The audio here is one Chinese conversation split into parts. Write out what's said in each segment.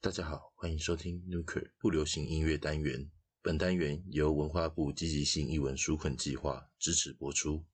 大家好，欢迎收听 Nuker 不流行音乐单元。本单元由文化部积极性译文纾困计划支持播出。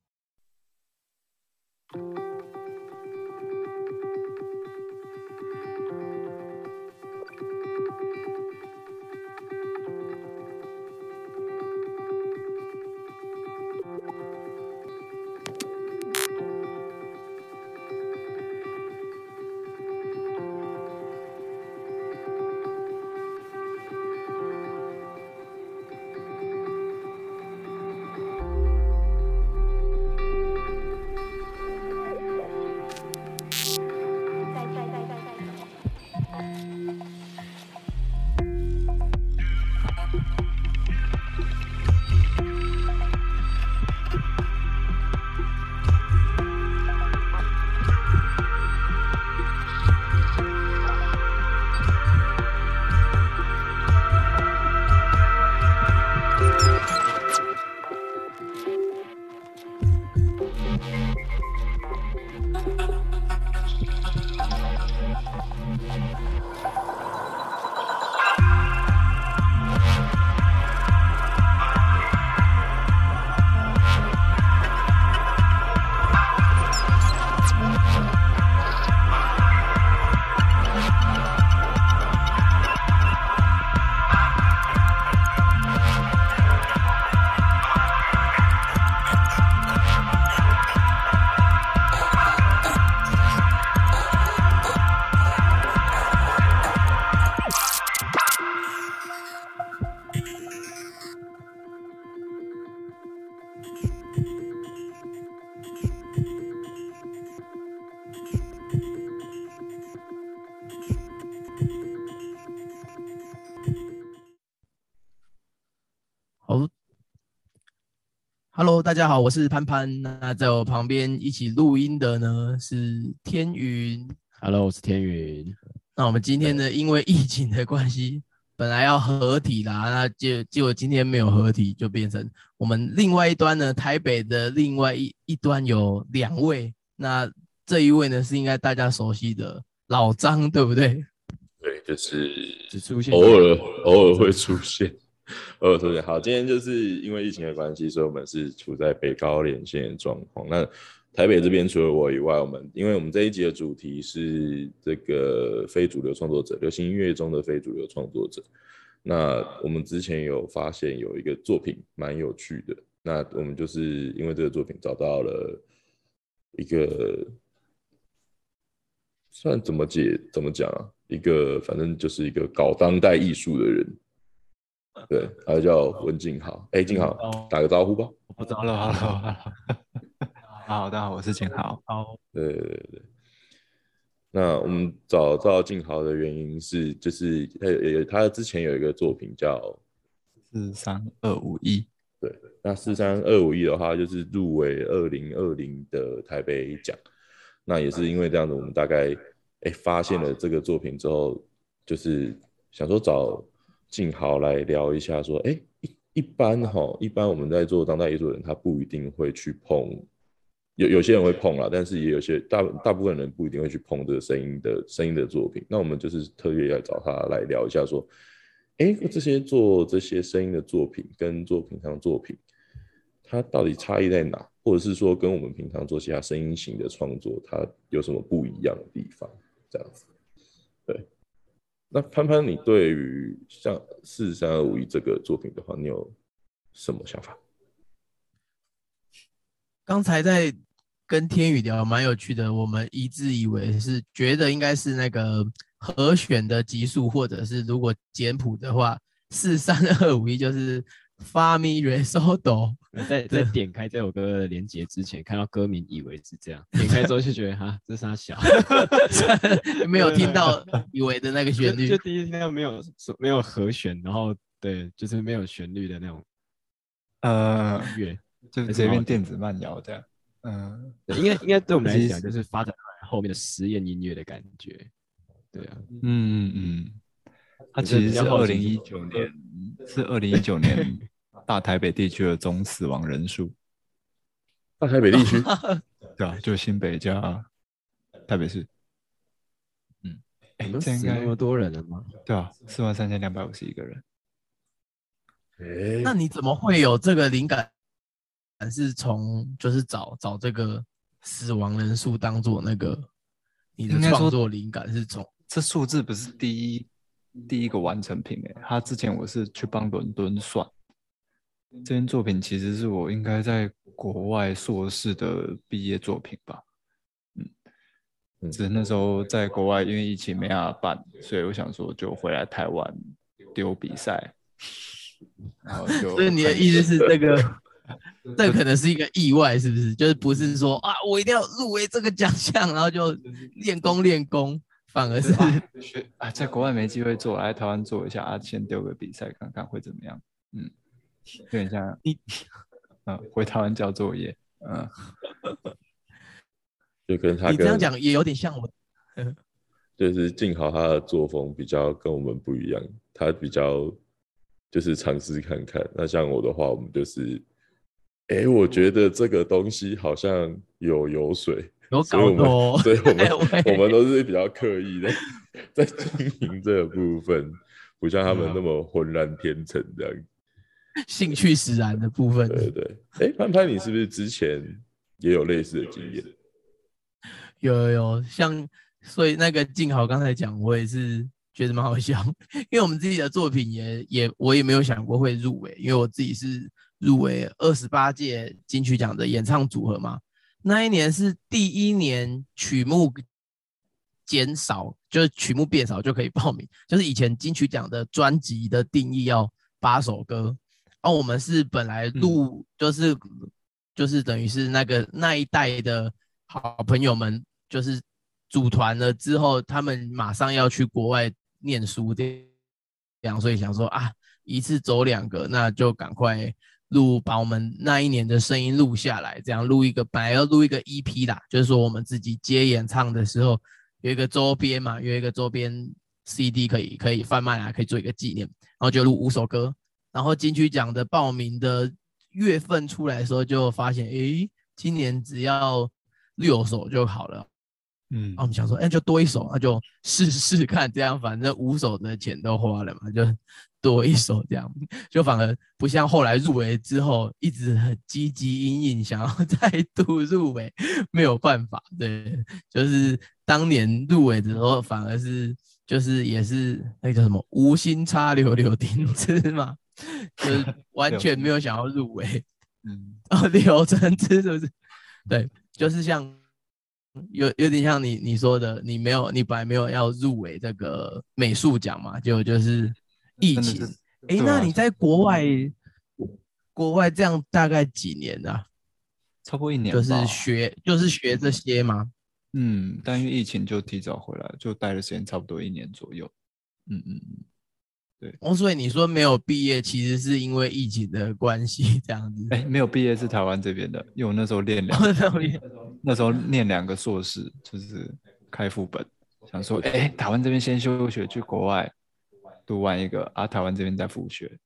大家好，我是潘潘。那在我旁边一起录音的呢是天云。Hello，我是天云。那我们今天呢，因为疫情的关系，本来要合体啦，那结结果今天没有合体，就变成我们另外一端呢，台北的另外一一端有两位。那这一位呢，是应该大家熟悉的老张，对不对？对，就是只出现偶尔偶尔会出现，偶尔出现。好，今天就是因为疫情的关系，所以我们是处在北高连线的状况。那台北这边除了我以外，我们因为我们这一集的主题是这个非主流创作者，流行音乐中的非主流创作者。那我们之前有发现有一个作品蛮有趣的，那我们就是因为这个作品找到了一个算怎么解怎么讲啊？一个反正就是一个搞当代艺术的人，对，他叫文静豪。哎，静豪，哦打个招呼吧。我知道了，Hello Hello，好，大家好，我是景豪。好，对对对对。那我们找到静豪的原因是，就是他有有他之前有一个作品叫四三二五一，对，那四三二五一的话，就是入围二零二零的台北奖。那也是因为这样子，我们大概哎发现了这个作品之后，就是想说找静豪来聊一下，说哎一一般哈，一般我们在做当代艺术的人，他不一定会去碰，有有些人会碰啦，但是也有些大大部分人不一定会去碰这个声音的声音的作品。那我们就是特别要找他来聊一下，说，哎，这些做这些声音的作品跟做平常作品，它到底差异在哪？或者是说跟我们平常做其他声音型的创作，它有什么不一样的地方？这样子，那潘潘，你对于像四三二五一这个作品的话，你有什么想法？刚才在跟天宇聊，蛮有趣的。我们一致以为是觉得应该是那个和弦的级数，或者是如果简谱的话，四三二五一就是发咪瑞嗦哆。在在点开这首歌的连接之前，看到歌名以为是这样，点开之后就觉得哈，这是他小，没有听到以为的那个旋律就，第一次听到没有没有和弦，然后对，就是没有旋律的那种呃，音乐，就是随便电子慢摇这样。嗯，对应该应该对我们来讲，就是发展后面的实验音乐的感觉。对啊，嗯嗯嗯，它其实是二零一九年，是二零一九年大台北地区的总死亡人数，大台北地区，对啊，就新北加台北市。哎，都这应该死那么多人了吗？对啊，四万三千两百五十一个人。哎，那你怎么会有这个灵感？是从就是找找这个死亡人数当做那个你的创作灵感是从这数字不是第一第一个完成品诶，他之前我是去帮伦敦算，这件作品其实是我应该在国外硕士的毕业作品吧，嗯，嗯只是那时候在国外因为疫情没办法办，所以我想说就回来台湾丢比赛，然后就所以你的意思是这个，这可能是一个意外，是不是？就是不是说啊，我一定要入围这个奖项，然后就练功练功，反而是啊，在国外没机会做，来台湾做一下啊，先丢个比赛看看会怎么样。嗯，有点像你，嗯，回台湾交作业，嗯，就跟他你这样讲也有点像我，就是静豪他的作风比较跟我们不一样，他比较就是尝试看看。那像我的话，我们就是，哎，我觉得这个东西好像有油水，有所以我们搞头，所以我们我们都是比较刻意的 在经营这个部分，不像他们那么浑然天成这样。兴趣使然的部分。对对对，哎，潘潘，你是不是之前也有类似的经验？有有有，像所以那个静豪刚才讲，我也是觉得蛮好笑，因为我们自己的作品也也我也没有想过会入围，因为我自己是入围二十八届金曲奖的演唱组合嘛，那一年是第一年曲目减少，就是曲目变少就可以报名，就是以前金曲奖的专辑的定义要八首歌，而、我们是本来录就是、就是等于是那个那一代的好朋友们，就是组团了之后，他们马上要去国外念书这样，所以想说啊，一次走两个，那就赶快录，把我们那一年的声音录下来，这样录一个，本来要录一个 EP 啦，就是说我们自己接演唱的时候有一个周边嘛，有一个周边 CD 可以可以贩卖啊，可以做一个纪念，然后就录五首歌，然后金曲奖的报名的月份出来的时候，就发现，诶，今年只要六首就好了。嗯我们想说，哎、就多一首，那就 试试看，这样反正五首的钱都花了嘛，就多一首这样，就反而不像后来入围之后一直很积极隐隐想要 再度入围，没有办法，对，就是当年入围的时候反而是就是也是那个叫什么无心插柳柳丁枝嘛，就是完全没有想要入围，嗯，哦，柳橙汁是不是？对，就是像有有点像你你说的，你没有，你本来没有要入围这个美术奖嘛，就就是疫情。真的是诶，对啊那你在国外国外这样大概几年啊？超过一年就是学就是学这些吗？嗯，但因为疫情就提早回来，就待的时间差不多一年左右。嗯嗯嗯，哦，所以你说没有毕业，其实是因为疫情的关系这样子。哎，没有毕业是台湾这边的，因为我那时候练两，那时候念两个硕士，就是开副本，想说，哎，台湾这边先休学，去国外读完一个，啊，台湾这边再复学，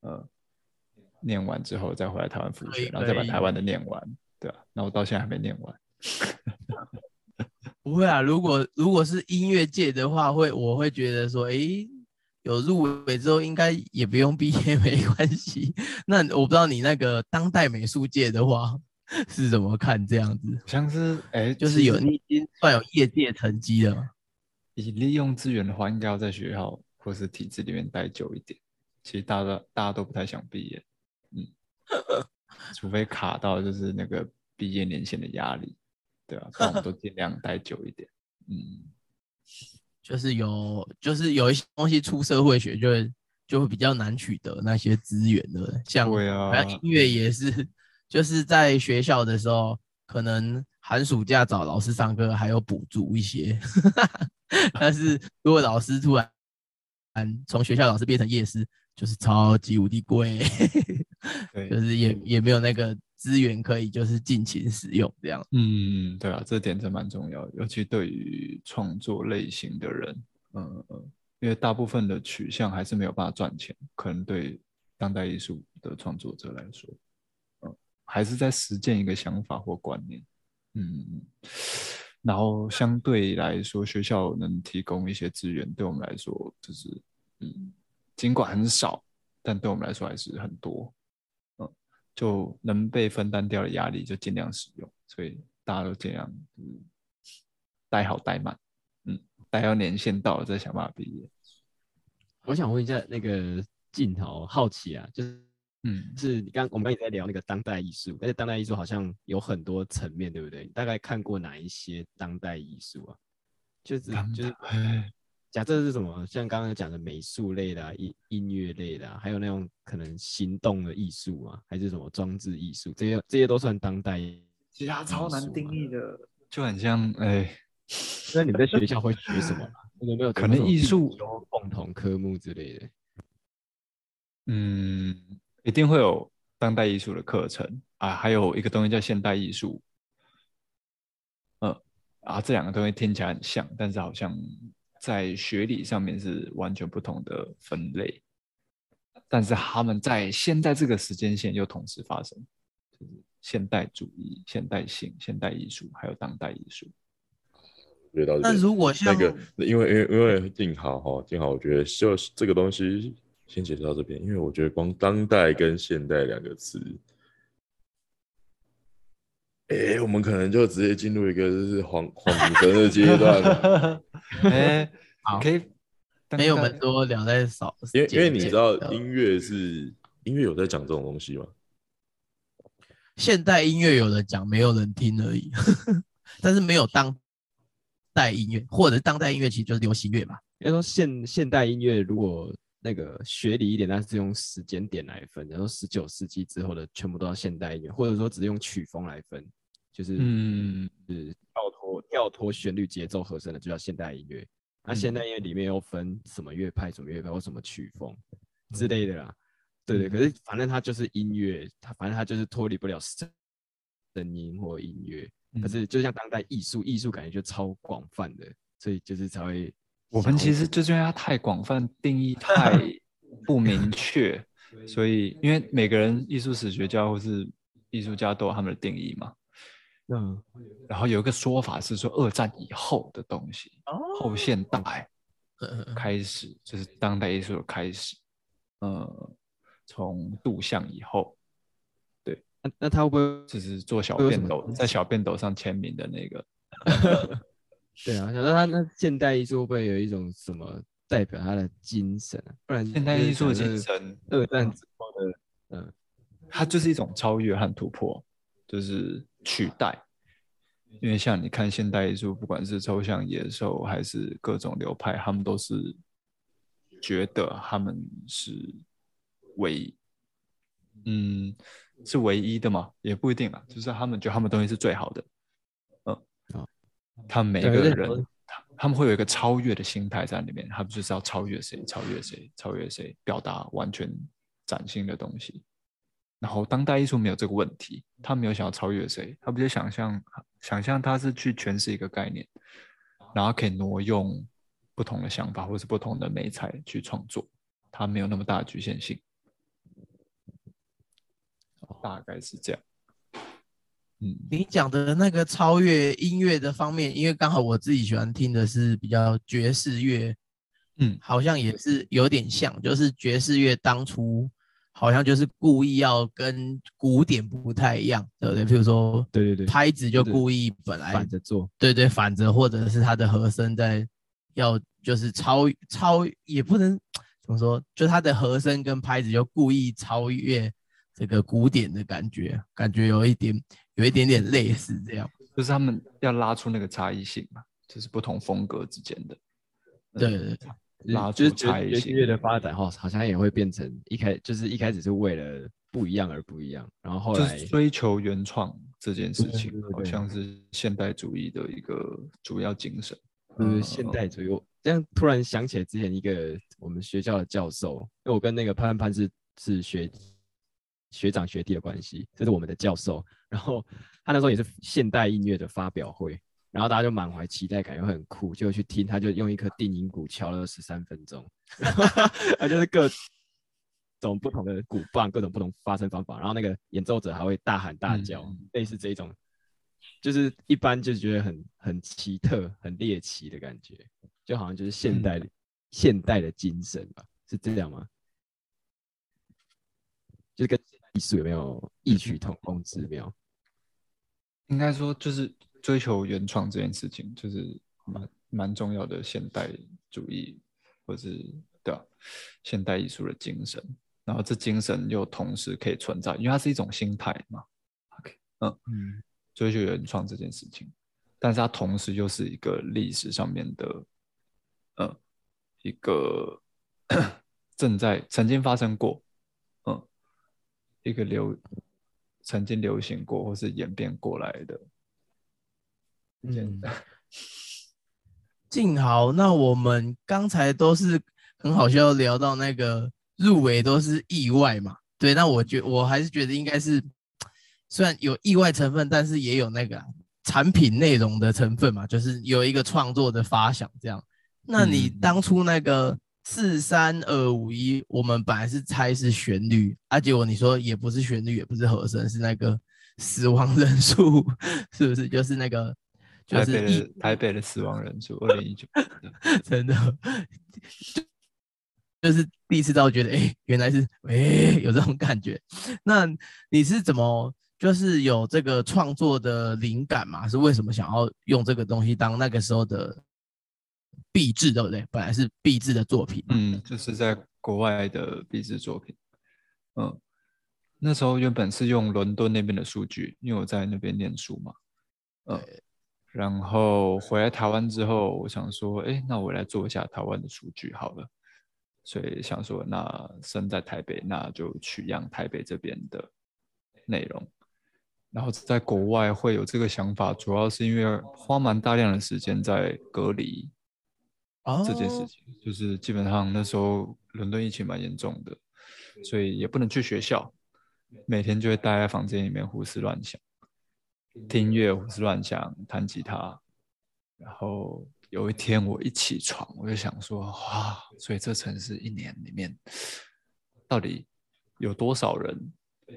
呃，念完之后再回来台湾复学，然后再把台湾的念完，对啊，那我到现在还没念完。不会啊，如果如果是音乐界的话，会我会觉得说，诶，有入围之后应该也不用毕业 没关系。那我不知道你那个当代美术界的话是怎么看这样子？像是哎，就是有你已经算有业界成绩了嘛，以利用资源的话，应该要在学校或是体制里面待久一点。其实大家都大家都不太想毕业，嗯，除非卡到就是那个毕业年限的压力，对啊，但我们都尽量待久一点，嗯，就是有就是有一些东西出社会学就会就会比较难取得那些资源的，像对啊好像音乐也是，就是在学校的时候，可能寒暑假找老师上课还有补助一些，但是如果老师突然从学校老师变成夜师，就是超级无敌贵，对。就是也也没有那个资源可以就是尽情使用这样。嗯，对啊，这点真蛮重要，尤其对于创作类型的人，嗯嗯，因为大部分的取向还是没有办法赚钱，可能对当代艺术的创作者来说，嗯，还是在实践一个想法或观念，嗯，然后相对来说，学校能提供一些资源，对我们来说就是，嗯，尽管很少，但对我们来说还是很多。嗯，就能被分担掉的压力就尽量使用，所以大家都尽量嗯待好待满，嗯，待到年限到了再想办法毕业。我想问一下那个镜头，好奇啊，就是嗯，是你刚我们刚也在聊那个当代艺术，但是当代艺术好像有很多层面，对不对？你大概看过哪一些当代艺术啊？就是就是哎假设是什么，像刚刚讲的美术类的、啊、音音乐类的、啊，还有那种可能行动的艺术啊，还是什么装置艺术，这些这些都算当代。其实它超难定义的，就很像哎，那你们在学校会学什么？有没有可能艺术有共同科目之类的？嗯，一定会有当代艺术的课程啊，还有一个东西叫现代艺术。嗯，啊，这两个东西听起来很像，但是好像在学理上面是完全不同的分类。但是他们在现在这个时间线又同时发生，就是现代主义、现代性、现代艺术，还有当代艺术。那如果像那个，因为因为因为静好哈，静好，我觉得就是这个东西先解释到这边，因为我觉得光当代跟现代两个词，哎，我们可能就直接进入一个就是黄黄神的阶段了，哎，好可以没有我们多聊在少，因为因为你知道呃音乐是音乐有在讲这种东西吗？现代音乐有人讲，没有人听而已，但是没有当代音乐，或者当代音乐其实就是流行乐嘛。应该说现现代音乐如果那个学理一点，它是用时间点来分，然后十九世纪之后的全部都要现代音乐，或者说只用曲风来分，就是嗯，是跳脱跳脱旋律节奏和声的就叫现代音乐。那现代音乐里面又分什么乐派、什么乐派或什么曲风之类的啦。对对，可是反正它就是音乐，它反正它就是脱离不了声声音或音乐。可嗯是就像当代艺术，艺术感觉就超广泛的，所以就是才会我们其实就是因为它太广泛，定义 太不明确，所以因为每个人艺术史学家或是艺术家都有他们的定义嘛。嗯然后有一个说法是说，二战以后的东西，后现代呃开始就是当代艺术的开始。呃，从杜象以后，对那那他会不会就是做小便斗，在小便斗上签名的那个。对啊？想说他那现代艺术会不会有一种什么代表他的精神啊？不然现代艺术的精神，二战之后的嗯它就是一种超越和突破，就是取代。因为像你看现代艺术，不管是抽象野兽还是各种流派，他们都是觉得他们是唯，嗯，是唯一的嘛？也不一定啊，就是他们觉得他们东西是最好的，嗯，哦他们每个对对我人，他他们会有一个超越的心态在里面，他们就是要超越谁，超越谁，超越谁，表达完全崭新的东西。然后当代艺术没有这个问题，他没有想要超越谁，他不就想象想象他是去诠释一个概念，然后可以挪用不同的想法或是不同的美材去创作，他没有那么大的局限性，大概是这样。嗯，你讲的那个超越音乐的方面，因为刚好我自己喜欢听的是比较爵士乐，嗯好像也是有点像，就是爵士乐当初好像就是故意要跟古典不太一样，对不对？譬如说对对对拍子就就是故意本来反着做，对对反着，或者是它的和声在要就是超超也不能怎么说，就它的和声跟拍子就故意超越这个古典的感觉，感觉有一点有一点点类似这样。就是他们要拉出那个差异性嘛，就是不同风格之间的。对对对，拉就是出差异性爵爵士乐的发展哈，好像也会变成一开就是一开始是为了不一样而不一样，然后后来就是追求原创这件事对情好像是现代主义的一个主要精神。就是现代主义。我这样突然想起来之前一个我们学校的教授，因为我跟那个潘潘是是学学长学弟的关系，这是我们的教授。然后他那时候也是现代音乐的发表会，然后大家就满怀期待感，又很酷，就去听，他就用一颗定音鼓敲了十三分钟，他就是各种不同的鼓棒，各种不同发声方法，然后那个演奏者还会大喊大叫，嗯类似这一种就是一般就觉得很很奇特、很猎奇的感觉，就好像就是现代的、现代的精神吧，是这样吗？就是跟艺术有没有异曲同工之妙？应该说就是追求原创这件事情，就是蛮蛮重要的现代主义，或是对吧？现代艺术的精神，然后这精神又同时可以存在，因为它是一种心态嘛。OK，嗯嗯，追求原创这件事情，但是它同时又是一个历史上面的，嗯，一个 正在曾经发生过。嗯一个流曾经流行过或是演变过来的，嗯，静豪，那我们刚才都是很好笑聊到那个入围都是意外嘛？对，那我觉我还是觉得应该是虽然有意外成分，但是也有那个产品内容的成分嘛，就是有一个创作的发想这样。那你当初那个。四三二五一，我们本来是猜是旋律，啊，结果你说也不是旋律，也不是和声，是那个死亡人数，是不是？就是那个，就是台北的死亡人数，二零一九，真的，就是第一次到觉得，哎，原来是，哎，有这种感觉。那你是怎么，就是有这个创作的灵感嘛？是为什么想要用这个东西当那个时候的？壁纸对不对？本来是壁纸的作品，嗯，就是在国外的壁纸作品，嗯，那时候原本是用伦敦那边的数据，因为我在那边念书嘛，嗯，然后回来台湾之后，我想说，哎，那我来做一下台湾的数据好了，所以想说，那生在台北，那就取样台北这边的内容，然后在国外会有这个想法，主要是因为花蛮大量的时间在隔离。这件事情就是基本上那时候伦敦疫情蛮严重的，所以也不能去学校，每天就会待在房间里面胡思乱想，听音乐胡思乱想，弹吉他。然后有一天我一起床，我就想说，哇，所以这城市一年里面到底有多少人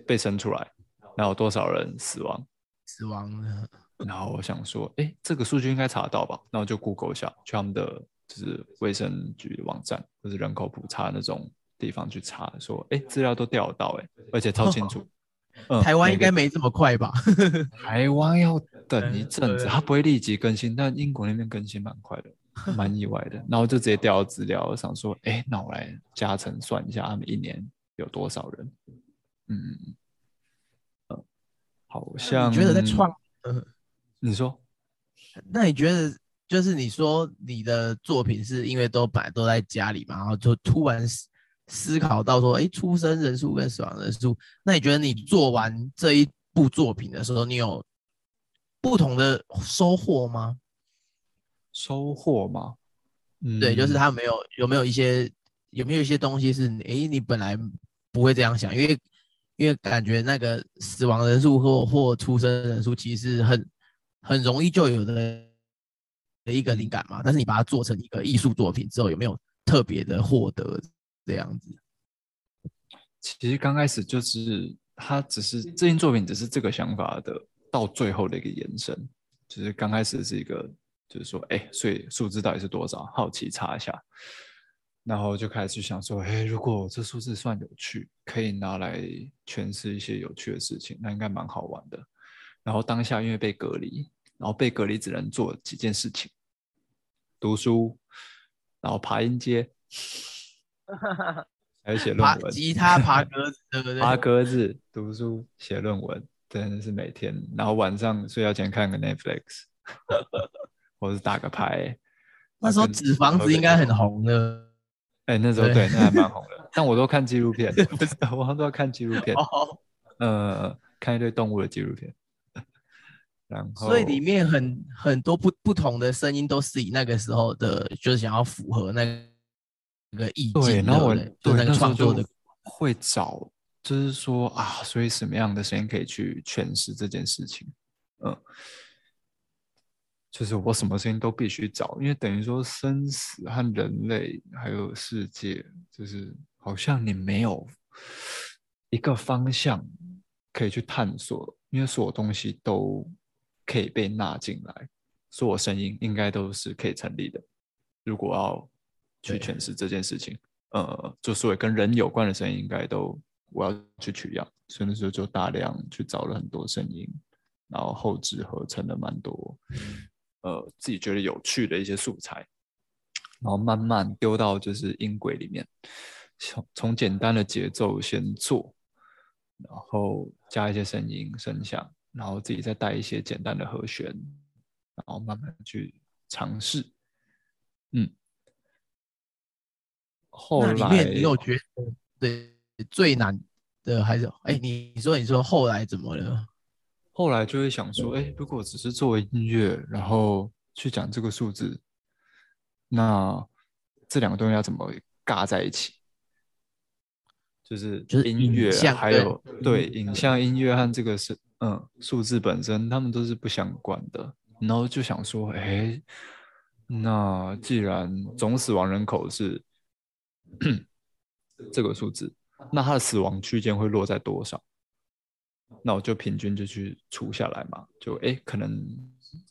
被生出来，然后多少人死亡？死亡了。然后我想说，哎，这个数据应该查得到吧？那我就 Google 一下，去他们的。就是卫生局网站或是人口普查那种地方去查，说哎资料都调得到哎，而且超清楚。台湾应该没这么快吧？台湾要等一阵子，它不会立即更新，但英国那边更新蛮快的，蛮意外的。然后就直接调资料，想说哎，那我来加成算一下，他们一年有多少人？嗯嗯，好像觉得在创，你说？那你觉得？就是你说你的作品是因为都本来都在家里嘛，然后就突然思思考到说，哎，出生人数跟死亡人数，那你觉得你做完这一部作品的时候，你有不同的收获吗？收获吗？嗯，对，就是他没有有没有一些有没有一些东西是，哎，你本来不会这样想，因为因为感觉那个死亡人数或或出生人数其实很很容易就有的。的一个灵感嘛，但是你把它做成一个艺术作品之后，有没有特别的获得这样子？其实刚开始就是他只是这件作品只是这个想法的到最后的一个延伸，就是刚开始是一个就是说，哎，所以数字到底是多少？好奇查一下，然后就开始去想说，哎，如果这数字算有趣，可以拿来诠释一些有趣的事情，那应该蛮好玩的。然后当下因为被隔离，然后被隔离只能做几件事情。读书，然后爬音阶，还有写论文。吉他爬格子，对不对？爬格子，读书，写论文，真的是每天。然后晚上睡觉前看个 Netflix，或是打个牌。那时候纸房子应该很红的。哎，那时候对，那还蛮红的。但我都看纪录片，我都要看纪录片。哦。呃，看一堆动物的纪录片。所以里面很很多不不同的声音都是以那个时候的，就是想要符合那个意境。对，然后我对那个创作的会找，就是说啊，所以什么样的声音可以去诠释这件事情？嗯，就是我什么声音都必须找，因为等于说生死和人类还有世界，就是好像你没有一个方向可以去探索，因为所有东西都。可以被纳进来，所有声音应该都是可以成立的。如果要去诠释这件事情，呃，就所有跟人有关的声音，应该都我要去取样，所以那时候就大量去找了很多声音，然后后置合成了蛮多，呃，自己觉得有趣的一些素材，然后慢慢丢到就是音轨里面，从从简单的节奏先做，然后加一些声音声响，然后自己再带一些简单的和弦，然后慢慢去尝试，嗯。后来面你有觉得对最难的还是哎，你你说你说后来怎么了？后来就会想说，哎，如果只是作为音乐，然后去讲这个数字，那这两个东西要怎么尬在一起？就是就是音乐还有对影像音乐和这个是嗯数字本身，他们都是不相关的。然后就想说，哎，那既然总死亡人口是 这个数字，那它的死亡区间会落在多少？那我就平均就去除下来嘛，就哎，可能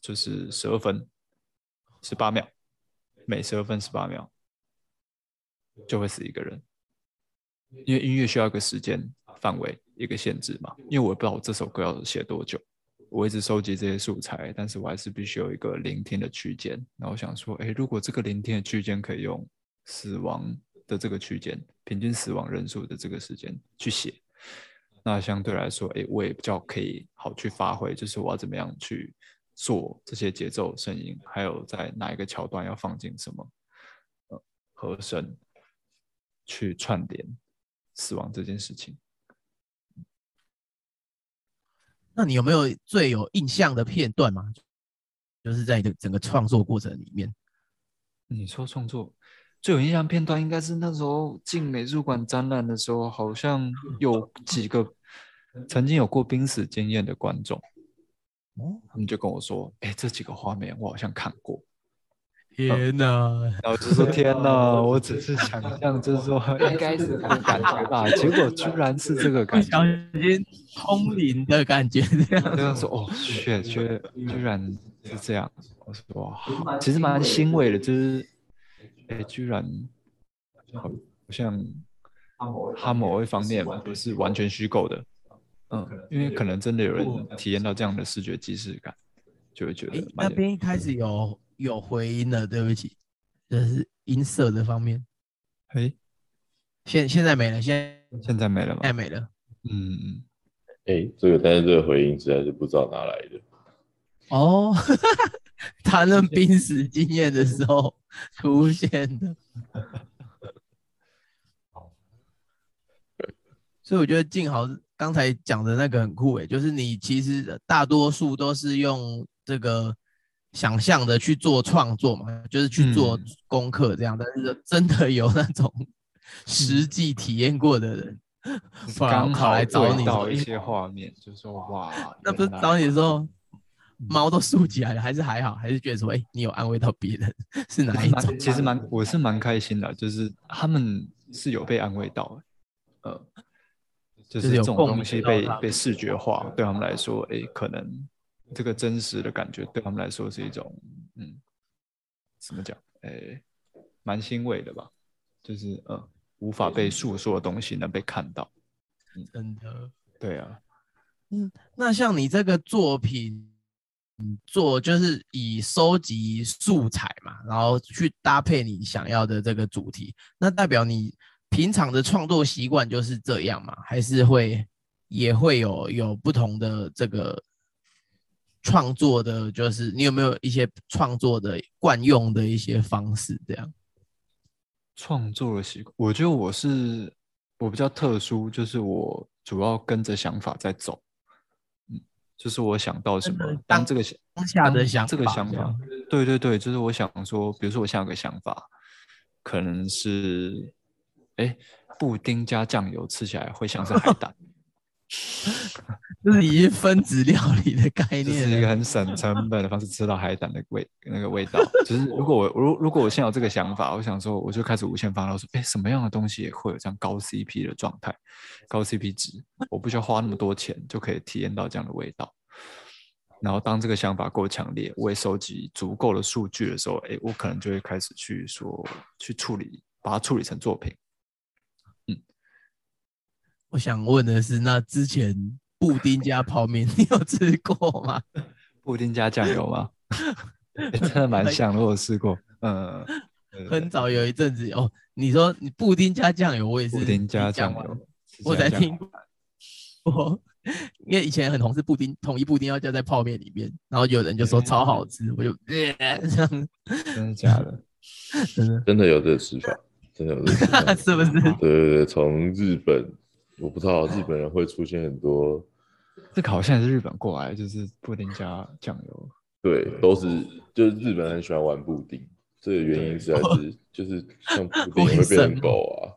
就是十二分，十八秒，每十二分十八秒就会死一个人，因为音乐需要一个时间范围一个限制嘛，因为我也不知道我这首歌要写多久，我一直收集这些素材，但是我还是必须有一个聆听的区间，然后想说，哎，如果这个聆听的区间可以用死亡的这个区间，平均死亡人数的这个时间去写。那相对来说，哎，我也比较可以好去发挥，就是我要怎么样去做这些节奏、声音，还有在哪一个桥段要放进什么呃和声，去串联死亡这件事情。那你有没有最有印象的片段吗？就是在你的整个创作过程里面，你说创作最有印象片段，应该是那时候进美术馆展览的时候，好像有几个曾经有过濒死经验的观众，哦，他们就跟我说：“哎，这几个画面我好像看过。”天哪！然后我就说：“天哪，我只是想象，就是说应该是这个感觉吧，结果居然是这个感觉。小心通灵的感觉，这样这样说哦，确确居然是这样。我说哇，其实蛮欣慰的，就是哎，居然好像哈某一方面不是完全虚构的，嗯，因为可能真的有人体验到这样的视觉即视感，就会觉哎得，那边一开始有有回音了，对不起，就是音色的方面，哎，现现在没了，现现在没了吗在？没了。嗯嗯，哎，这个但是这个回音实在是不知道哪来的。哦，谈论濒死经验的时候出现的。所以我觉得静豪刚才讲的那个很酷诶，就是你其实大多数都是用这个想象的去做创作嘛，就是去做嗯功课这样，但是真的有那种实际体验过的人，刚好来找你一些画面，就说哇，那不是找你的时候 毛都竖起来了，还是还好，还是觉得说，哎、你有安慰到别人，是哪一蛮种？其实蛮，我是蛮开心的，就是他们是有被安慰到的，呃，就就是这种东西被他被视觉化，对他们来说，哎，可能这个真实的感觉对他们来说是一种，嗯，怎么讲，哎，蛮欣慰的吧，就是呃，无法被诉说的东西能被看到，真的。对啊，嗯那像你这个作品，嗯，做就是以收集素材嘛，然后去搭配你想要的这个主题，那代表你平常的创作习惯就是这样嘛？还是会也会有有不同的这个创作的，就是你有没有一些创作的惯用的一些方式这样？创作的习惯，我觉得我是我比较特殊，就是我主要跟着想法在走，就是我想到什么，当当这个想当下的想这个法这样想法，对对对，就是我想说，比如说我现在有个想法，可能是，哎，布丁加酱油吃起来会像是海胆，就是已经分子料理的概 念了。是一个很省成本的方式吃到海胆的味那个味道。就是如果我如如果我现在有这个想法，我想说我就开始无限放大说，哎，什么样的东西也会有这样高 CP 的状态，高 CP 值，我不需要花那么多钱就可以体验到这样的味道。然后当这个想法够强烈，我也收集足够的数据的时候，哎，我可能就会开始去说去处理，把它处理成作品。我想问的是，那之前布丁加泡面，你有吃过吗？布丁加酱油吗？真的蛮像，我有试过。嗯，很早有一阵子哦，你说你布丁加酱油，我也是布丁加酱油，我才听。我因为以前很红是布丁，统一布丁要加在泡面里面，然后有人就说超好吃，我就这样。真的假的？真的真的有这个吃法，真的有这个吃法，是不是？对对对，从日本。我不知道日本人会出现很多，这个好像是日本过来，就是布丁加酱油。对，都是就是日本人很喜欢玩布丁，这个原因实在是就是像布 丁会变成狗啊，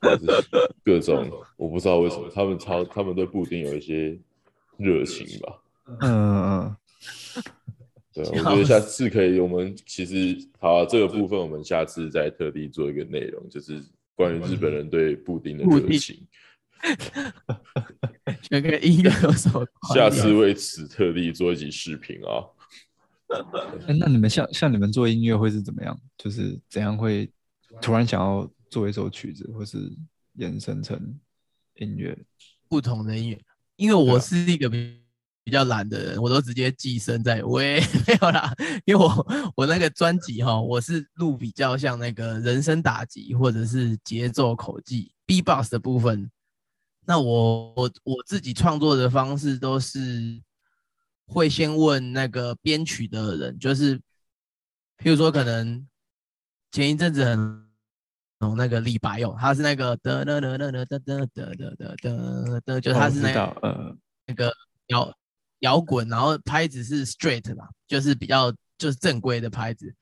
或者各种我不知道为什么他们超他们对布丁有一些热情吧。嗯嗯。对，我觉得下次可以，我们其实好这个部分，我们下次再特地做一个内容，就是关于日本人对布丁的热情。跟 音乐有什么？下次为此特地做一集视频啊！那你们像像你们做音乐会是怎么样？就是怎样会突然想要做一首曲子，或是延伸成音乐？不同的音乐，因为我是一个比比较懒的人，我都直接寄生在喂没有啦，因为我我那个专辑哈，我是录比较像那个人声打击或者是节奏口技 B box 的部分。那我我我自己创作的方式都是会先问那个编曲的人，就是譬如说可能前一阵子很哦那个李白哦，他是那个的的的的的的的的的的的，就他是那个呃那个摇摇滚，然后拍子是 straight 吧，就是比较就是正规的拍子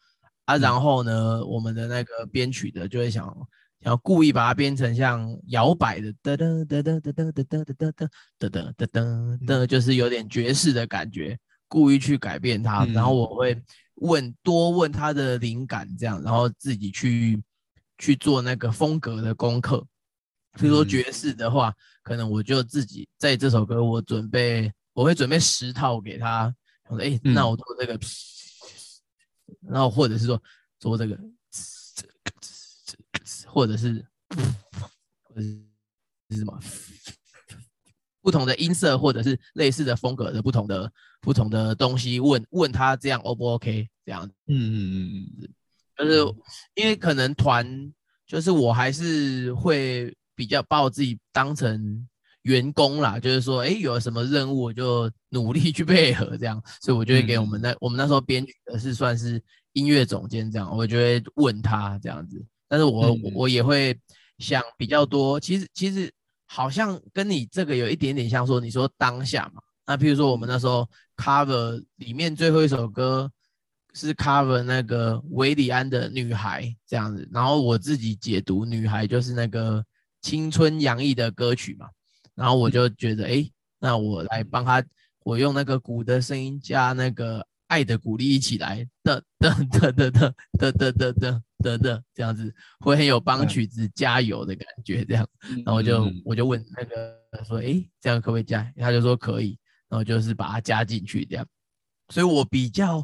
啊，然后呢，我们的那个编曲的就会想。然后故意把它编成像摇摆的噔噔噔噔噔噔噔噔噔噔噔噔噔噔噔，就是有点爵士的感觉，故意去改变它。然后我会问多问他的灵感，这样，然后自己去去做那个风格的功课。比如说爵士的话，可能我就自己在这首歌我准备，我会准备十套给他。我说，哎，那我做这个，然后或者是说做这个。或者是，或者是什么不同的音色，或者是类似的风格的不同的不同的东西，问问他这样 O 不 OK？这样，嗯嗯嗯嗯，就是因为可能团，就是我还是会比较把我自己当成员工啦，就是说，哎，有什么任务我就努力去配合这样，所以我就会给我们那我们那时候编曲的是算是音乐总监这样，我就会问他这样子。但是我我也会想比较多，其实其实好像跟你这个有一点点像，说你说当下嘛，那比如说我们那时候 cover 里面最后一首歌是 cover 那个维里安的女孩这样子，然后我自己解读女孩就是那个青春洋溢的歌曲嘛，然后我就觉得哎，那我来帮他，我用那个鼓的声音加那个爱的鼓励一起来的的的的的的的的的。的的这样子会很有帮曲子加油的感觉，这样，然后我就我就问那个说，哎，这样可不可以加？他就说可以，然后就是把它加进去这样。所以我比较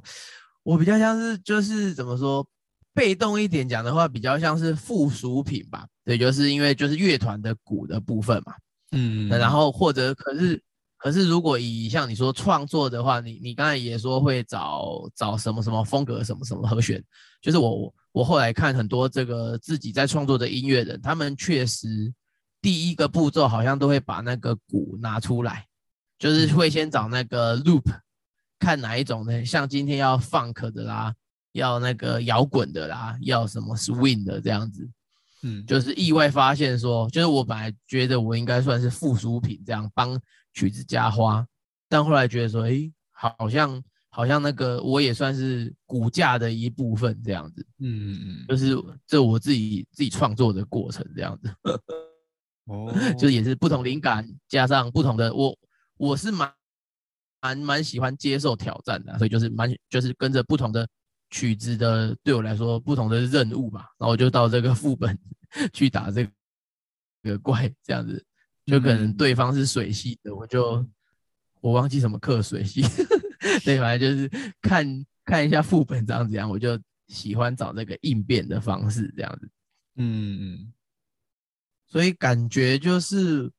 我比较像是就是怎么说，被动一点讲的话，比较像是附属品吧。对，就是因为就是乐团的鼓的部分嘛，嗯，然后或者可是。可是，如果以像你说创作的话，你你刚才也说会找找什么什么风格、什么什么和弦，就是我我后来看很多这个自己在创作的音乐人，他们确实第一个步骤好像都会把那个鼓拿出来，就是会先找那个 loop，看哪一种呢？像今天要 funk 的啦，要那个摇滚的啦，要什么 swing 的这样子，嗯，就是意外发现说，就是我本来觉得我应该算是附属品这样帮。曲子加花，但后来觉得说，哎，好像好像那个我也算是骨架的一部分这样子，嗯嗯嗯，就是这我自己自己创作的过程这样子，哦，就也是不同灵感加上不同的我，我是蛮蛮蛮喜欢接受挑战的，所以就是蛮就是跟着不同的曲子的对我来说不同的任务吧，然后我就到这个副本 去打这个怪这样子。就可能对方是水系的，我就我忘记什么克水系，对，反正就是看看一下副本长怎样，我就喜欢找这个应变的方式这样子。嗯嗯，所以感觉就是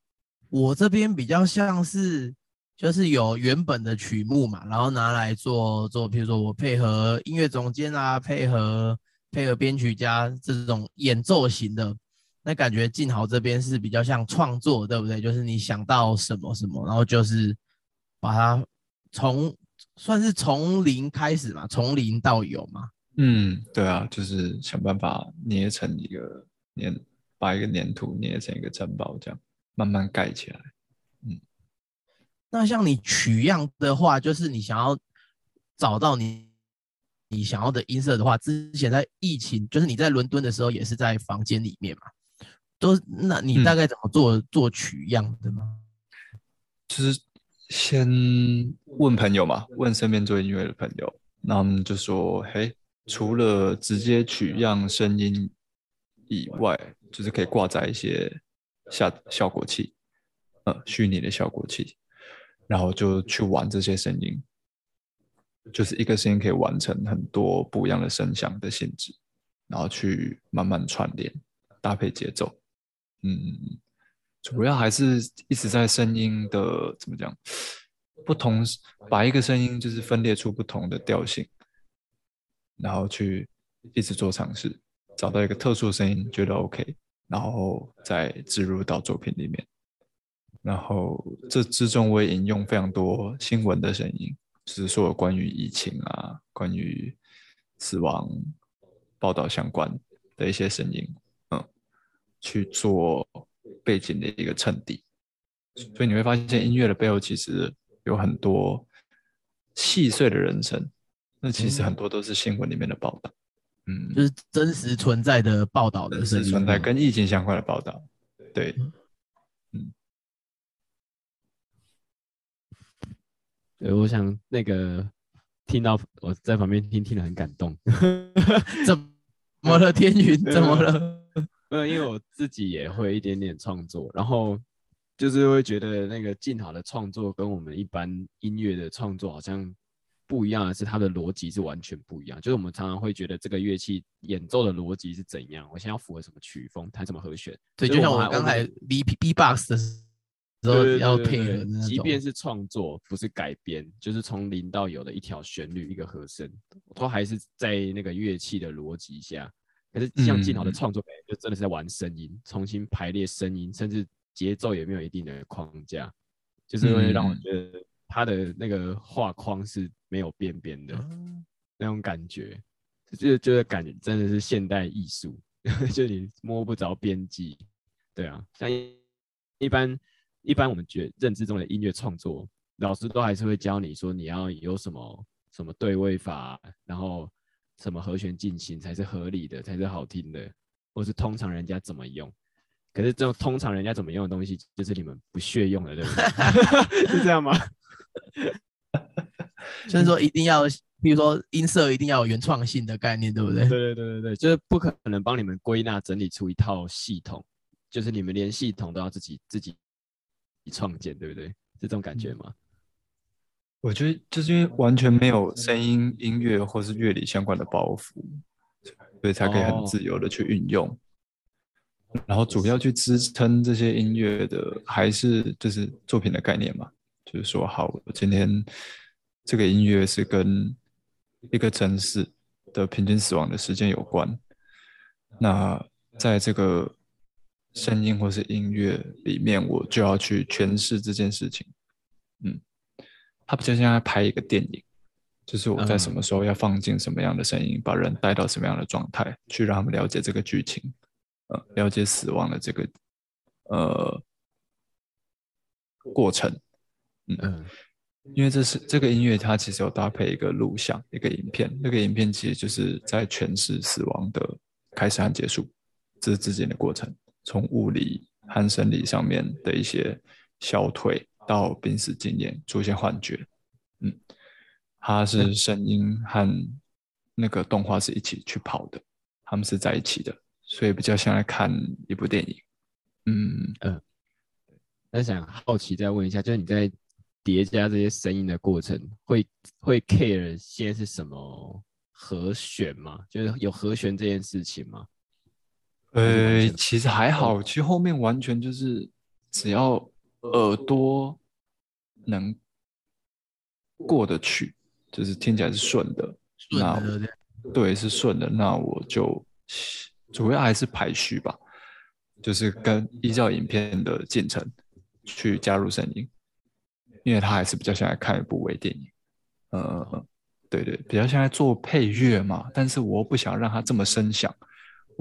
我这边比较像是，就是有原本的曲目嘛，然后拿来做做，比如说我配合音乐总监啊，配合配合编曲家这种演奏型的，那感觉静豪这边是比较像创作，对不对？就是你想到什么什么，然后就是把它从算是从零开始嘛，从零到有嘛。嗯，对啊，就是想办法捏成一个粘，把一个粘土捏成一个城堡，这样慢慢盖起来。嗯，那像你取样的话，就是你想要找到你你想要的音色的话，之前在疫情，就是你在伦敦的时候，也是在房间里面嘛？都那你大概怎么做做取样的吗？就是先问朋友嘛，问身边做音乐的朋友，那我们就说，嘿。除了直接取样声音以外，就是可以挂载一些下效果器，呃，虚拟的效果器，然后就去玩这些声音，就是一个声音可以完成很多不一样的声响的性质，然后去慢慢串联搭配节奏，嗯，主要还是一直在声音的怎么讲，不同把一个声音就是分裂出不同的调性。然后去一直做尝试，找到一个特殊声音，觉得 OK，然后再植入到作品里面。然后这之中我也引用非常多新闻的声音，就是说关于疫情啊、关于死亡报道相关的一些声音，嗯，去做背景的一个衬底。所以你会发现，音乐的背后其实有很多细碎的人生。那其实很多都是新闻里面的报道，嗯，就是真实存在的报道的真实存在跟疫情相关的报道，对，嗯，对，我想那个听到我在旁边听，听得很感动，怎么了？天云怎么了？呃，因为我自己也会一点点创作，然后就是会觉得那个静好的创作跟我们一般音乐的创作好像。不一样的是，它的逻辑是完全不一样。就是我们常常会觉得这个乐器演奏的逻辑是怎样，我现在要符合什么曲风，弹什么和弦。对，就像我刚才 B B box 的时候要配合即便是创作，不是改编，就是从零到有的一条旋律、一个和声，都还是在那个乐器的逻辑下。可是像静好的创作，就真的是在玩声音，重新排列声音，甚至节奏也没有一定的框架，就是会让我觉得。他的那个画框是没有边边的那种感觉，就就是感觉真的是现代艺术，就你摸不着边际。对啊，像一般一般我们觉认知中的音乐创作，老师都还是会教你说你要有什么什么对位法，然后什么和弦进行才是合理的，才是好听的，或是通常人家怎么用。可是这种通常人家怎么用的东西，就是你们不屑用的，对不对？是这样吗？就是说一定要，比如说音色一定要有原创性的概念，对不对？对对对对对，就是不可能帮你们归纳整理出一套系统，就是你们连系统都要自己自己创建，对不对？是这种感觉吗？我觉得就是因为完全没有声音、音乐或是乐理相关的包袱，所以才可以很自由的去运用。然后主要去支撑这些音乐的，还是就是作品的概念嘛。就是说，好，我今天这个音乐是跟一个城市的平均死亡的时间有关。那在这个声音或是音乐里面，我就要去诠释这件事情。嗯，它不就像在拍一个电影，就是我在什么时候要放进什么样的声音，把人带到什么样的状态，去让他们了解这个剧情，呃，了解死亡的这个呃过程。嗯，因为这是这个音乐，它其实有搭配一个录像，一个影片。那个影片其实就是在诠释死亡的开始和结束，这是之间的过程，从物理和生理上面的一些消退到濒死经验出现幻觉。嗯，它是声音和那个动画是一起去跑的，他们是在一起的，所以比较像来看一部电影。嗯嗯，那想好奇再问一下，就是你在叠加这些声音的过程，会会 care 现在是什么和弦吗？就是有和弦这件事情吗？呃，其实还好，其实后面完全就是只要耳朵能过得去，就是听起来是顺的，那对是顺的，那我就主要还是排序吧，就是跟依照影片的进程去加入声音，因为他还是比较像在看一部微电影，呃，对对，比较像在做配乐嘛，但是我不想让他这么声响。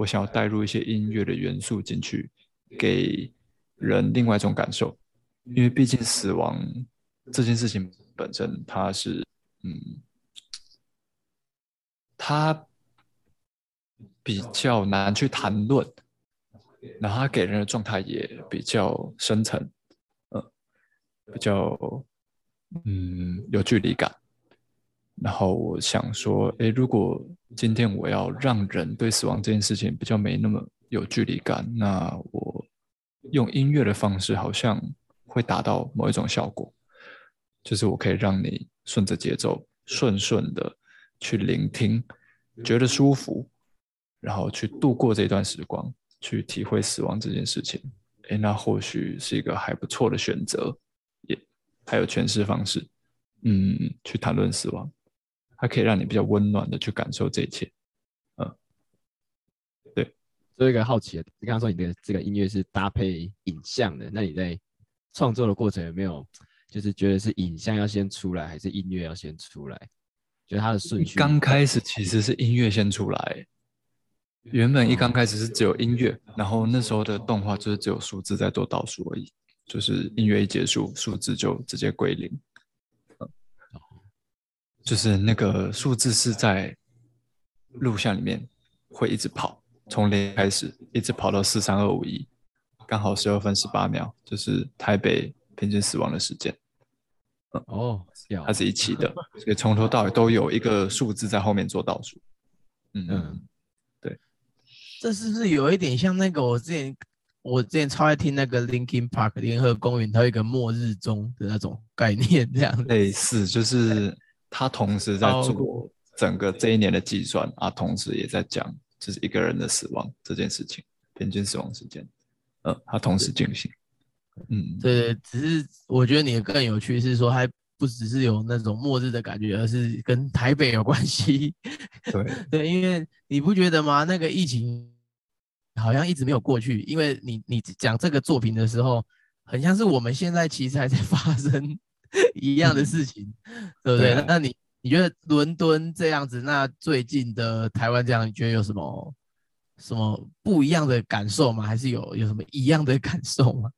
我想要带入一些音乐的元素进去，给人另外一种感受，因为毕竟死亡这件事情本身，它是，嗯，它比较难去谈论，然后它给人的状态也比较深层，嗯，比较，嗯，有距离感。然后我想说，哎，如果今天我要让人对死亡这件事情比较没那么有距离感，那我用音乐的方式好像会达到某一种效果，就是我可以让你顺着节奏，顺顺的去聆听，觉得舒服，然后去度过这段时光，去体会死亡这件事情。哎，那或许是一个还不错的选择，也还有诠释方式，嗯，去谈论死亡。它可以让你比较温暖的去感受这一切，嗯，对。做一个好奇的，你刚刚说你的这个音乐是搭配影像的，那你在创作的过程有没有就是觉得是影像要先出来，还是音乐要先出来？觉得它的顺序？刚开始其实是音乐先出来，原本一刚开始是只有音乐，然后那时候的动画就是只有数字在做倒数而已，就是音乐一结束，数字就直接归零。就是那个数字是在录像里面会一直跑，从零开始一直跑到四三二五一，刚好十二分十八秒，就是台北平均死亡的时间。哦，它是一起的，所以从头到尾都有一个数字在后面做倒数。嗯嗯，对。这是不是有一点像那个我之前我之前超爱听那个 Linkin Park 联合公园，它有一个末日钟的那种概念，这样类似就是。他同时在做整个这一年的计算啊，同时也在讲就是一个人的死亡这件事情，平均死亡时间，嗯，他同时进行，嗯，对，只是我觉得你更有趣是说，还不只是有那种末日的感觉，而是跟台北有关系，对。对，因为你不觉得吗？那个疫情好像一直没有过去，因为你你讲这个作品的时候，很像是我们现在其实还在发生。一样的事情，对不对？那你你觉得伦敦这样子，那最近的台湾这样，你觉得有什么什么不一样的感受吗？还是有有什么一样的感受吗？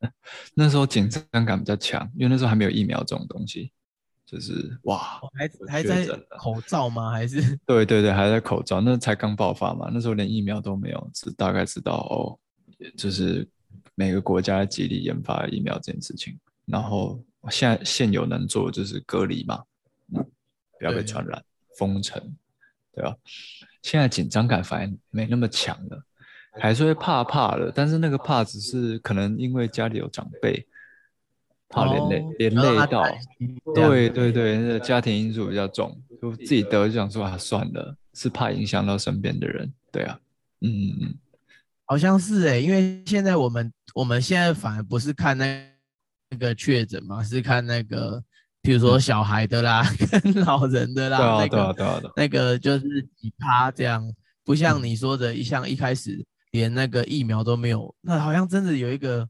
那时候紧张感比较强，因为那时候还没有疫苗这种东西，就是哇，还还在口罩吗？还是 对对对，还在口罩，那才刚爆发嘛，那时候连疫苗都没有，只大概知道哦，就是。每个国家极力研发疫苗这件事情，然后现在现有能做的就是隔离嘛，不要被传染，封城，对吧？现在紧张感反而没那么强了，还是会怕怕的，但是那个怕只是可能因为家里有长辈，怕连累连累到，对对对，那个家庭因素比较重，就自己得就想说啊算了，是怕影响到身边的人，对啊，嗯嗯嗯。好像是哎，因为现在我们我们现在反而不是看那那个确诊嘛，是看那个，比如说小孩的啦，跟老人的啦，那个那个就是几趴这样，不像你说的，一像一开始连那个疫苗都没有，那好像真的有一个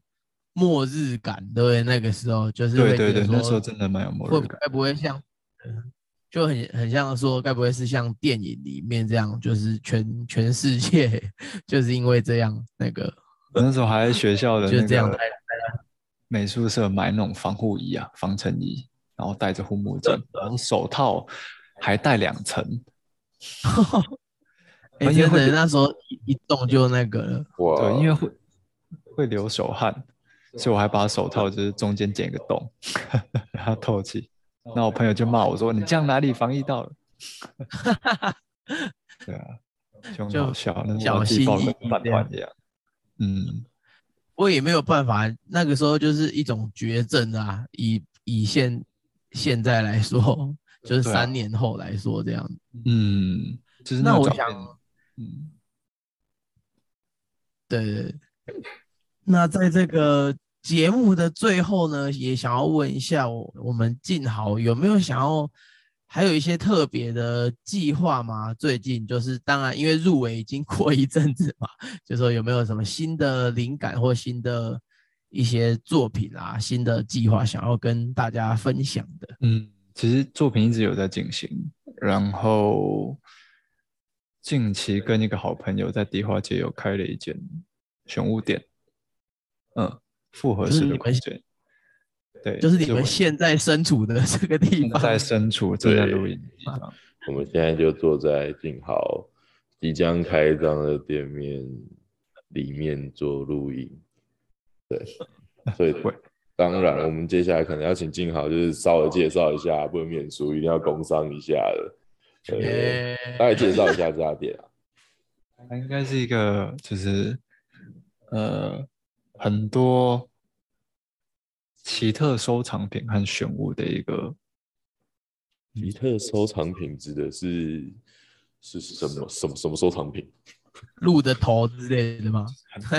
末日感，对不对？那个时候就是对对对，那时候真的蛮有末日感，会不会像？就很很像说，该不会是像电影里面这样，就是全全世界 就是因为这样那个。那时候还在学校的 就这样美术社买那种防护衣啊，防尘衣，然后戴着护目镜，然后手套还戴两层。哎，真的那时候一动就那个了。对，因为会会流手汗，所以我还把手套就是中间剪一个洞，让它透气。那我朋友就骂我说：“你这样哪里防疫到了？” 对啊，就好笑，那小心翼翼的。嗯，我也没有办法，那个时候就是一种绝症啊。以以现现在来说，就是三年后来说这样。嗯，就是那我个照片想，嗯，对。那在这个节目的最后呢，也想要问一下我我们静豪有没有想要还有一些特别的计划吗？最近就是当然因为入围已经过一阵子嘛，就说有没有什么新的灵感或新的一些作品啊，新的计划想要跟大家分享的？嗯，其实作品一直有在进行，然后近期跟一个好朋友在迪化街有开了一间选物店，嗯，复合式的空间，对，就是你们我现在身处的这个地方，现在身处正在对录音的地方，我们现在就坐在静豪即将开张的店面里面做录音，对，所以会当然我们接下来可能要请静豪就是稍微介绍一下，不能免俗，一定要工商一下的，大概介绍一下这家店啊。它应该是一个就是呃很多奇特收藏品和选物的一个奇特收藏品指的是是什么什么什么收藏品？鹿的头之类的吗？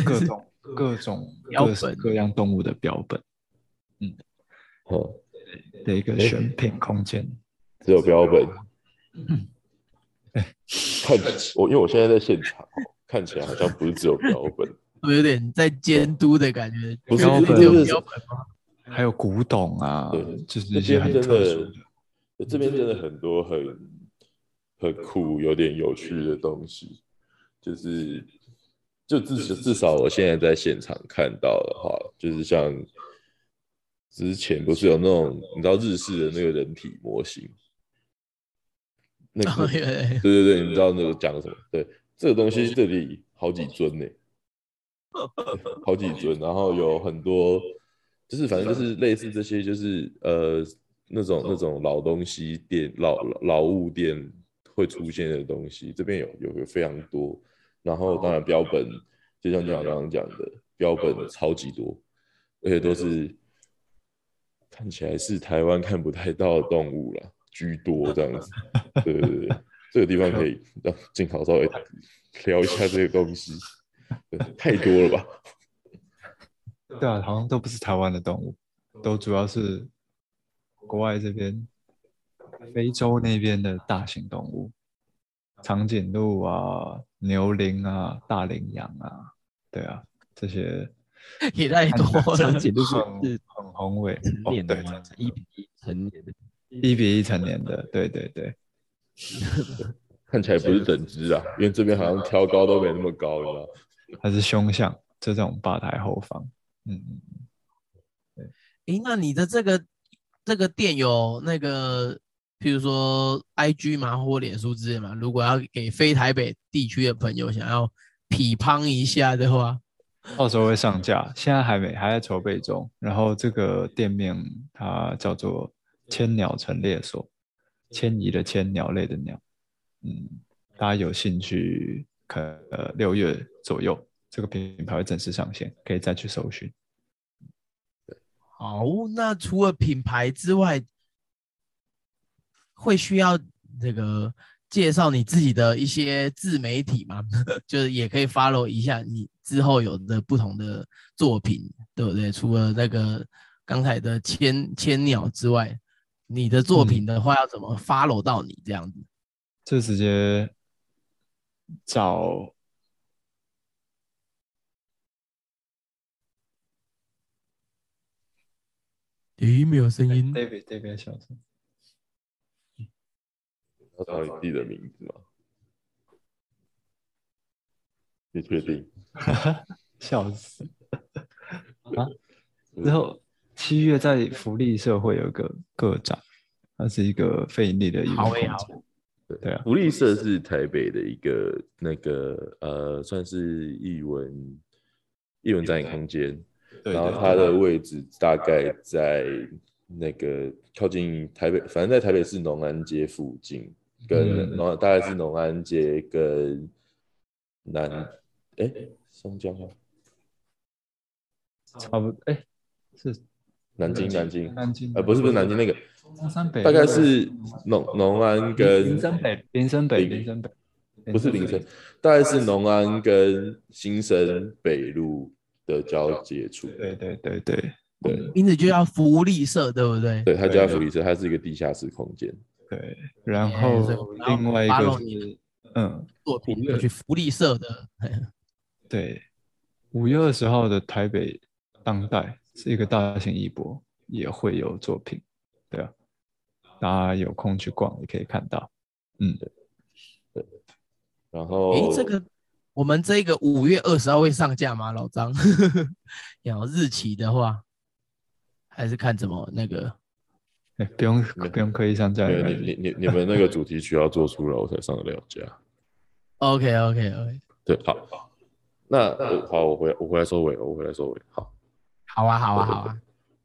各种各种标本各样动物的标本嗯哦，的一个选品空间。只有标本。看我，因为我现在在现场，看起来好像不是只有标本，我有点在监督的感觉。不是标本吗？还有古董啊对，就是这一些很特殊的，这边真的很多很很酷、有点有趣的东西，就是就至少至少我现在在现场看到的话，就是像之前不是有那种你知道日式的那个人体模型，那个对对对对对，你知道那个讲什么？对，这个东西这里好几尊呢，好几尊，然后有很多，就是反正就是类似这些，就是呃那种那种老东西店、老老老物店会出现的东西，这边有有有非常多，然后当然标本，就像你刚刚讲的，标本超级多，而且都是看起来是台湾看不太到的动物啦，居多这样子。对对对，这个地方可以让 静豪稍微 聊一下这个东西，对 太多了吧？对啊，好像都不是台湾的动物，都主要是国外这边非洲那边的大型动物，长颈鹿啊、牛羚啊、大羚羊啊，对啊，这些 也太多了。长颈鹿是 很宏伟，成年的吗？一比一成年的，一比一成年的，对对对，看起来不是整只啊，因为这边好像挑高都没那么高，你知道？它是凶相，就这种吧台后方，嗯嗯对，诶，那你的这个这个店有那个，譬如说 IG 嘛，或脸书之类嘛？如果要给非台北地区的朋友想要匹乓一下的话，到时候会上架，现在还没，还在筹备中。然后这个店面它叫做千鸟陈列所，迁移的迁，鸟类的鸟。嗯，大家有兴趣，可呃六月左右这个品牌会正式上线，可以再去搜寻。好，那除了品牌之外，会需要这个介绍你自己的一些自媒体吗？就是也可以 follow 一下你之后有的不同的作品，对不对？除了那个刚才的千千鸟之外，你的作品的话要怎么 follow 到你这样子？就直接找咦，没有声音。David David 小声，要找你自己的名字吗？你确定？笑死啊！然后七月在福利社会有个个展，它是一个费力的一个空好诶好间。对啊，福利社是台北的一个那个呃，算是艺文艺文展演空间，然后它的位置大概在那个靠近台北，反正在台北市农安街附近，跟嗯、大概是农安街跟南哎松江吗？差不多，哎，是南京，南京，南京，呃，不是不是南京。那个，中山北，大概是农农安跟林森北，林森北，林森北，不是林森，大概是农安跟新生北路的交界处。对对对对。对，名字就叫福利社，对不对？对，它叫福利社，它是一个地下室空间。对，然后另外一个是，嗯，作品要去福利社的。对，五月二十号的台北当代是一个大型艺博，也会有作品。对啊，大家有空去逛也可以看到。嗯，对，对。然后，诶，这个我们这个五月二十号会上架吗？老张，有日期的话，还是看怎么那个？哎，不用不用刻意上架。你你你你们那个主题曲要做出来，我才上得了架。OK OK OK。对，好。那好，我回我回来收尾，我回来收尾。好，好啊，好啊，好啊，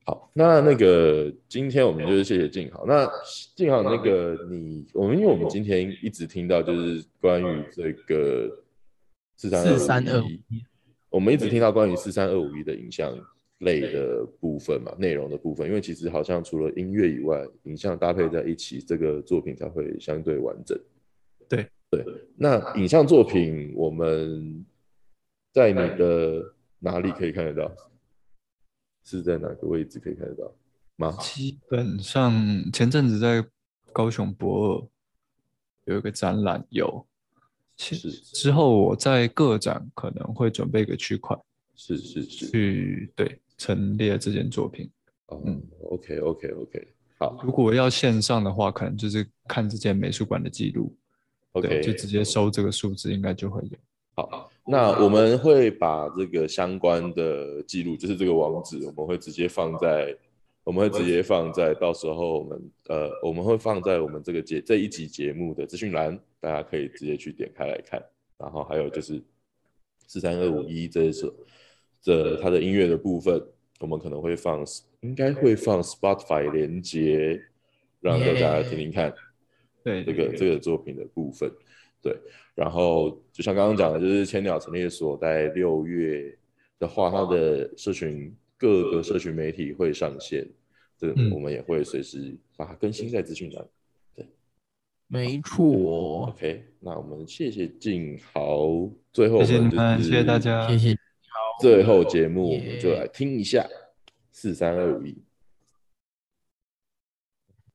好。那那个今天我们就是谢谢静好。那静好，那个你我们因为我们今天一直听到就是关于这个四三二五一，我们一直听到关于四三二五一的影像类的部分嘛，内容的部分。因为其实好像除了音乐以外，影像搭配在一起，这个作品才会相对完整。对对。那影像作品我们。在你的哪里可以看得到？是在哪个位置可以看得到吗？基本上前阵子在高雄博尔有一个展览，有。其实之后我在个展可能会准备一个区块，是是是，去对陈列这件作品。嗯，OK OK OK，好。如果要线上的话，可能就是看这件美术馆的记录，OK，就直接收这个数字，应该就会有。好。那我们会把这个相关的记录，就是这个网址，我们会直接放在，我们会直接放在到时候我们呃，我们会放在我们这个节这一集节目的资讯栏，大家可以直接去点开来看。然后还有就是四三二五一这一首这它的音乐的部分，我们可能会放，应该会放 Spotify 连接，让大家听听看，对这个这个作品的部分。对，然后就像刚刚讲的，就是千鸟陈列所在六月的话，它的社群各个社群媒体会上线，这我们也会随时把它更新在资讯栏。对，没错。OK，那我们谢谢静豪，最后我们就是谢谢大家，谢谢。最后节目我们就来听一下四三二五一。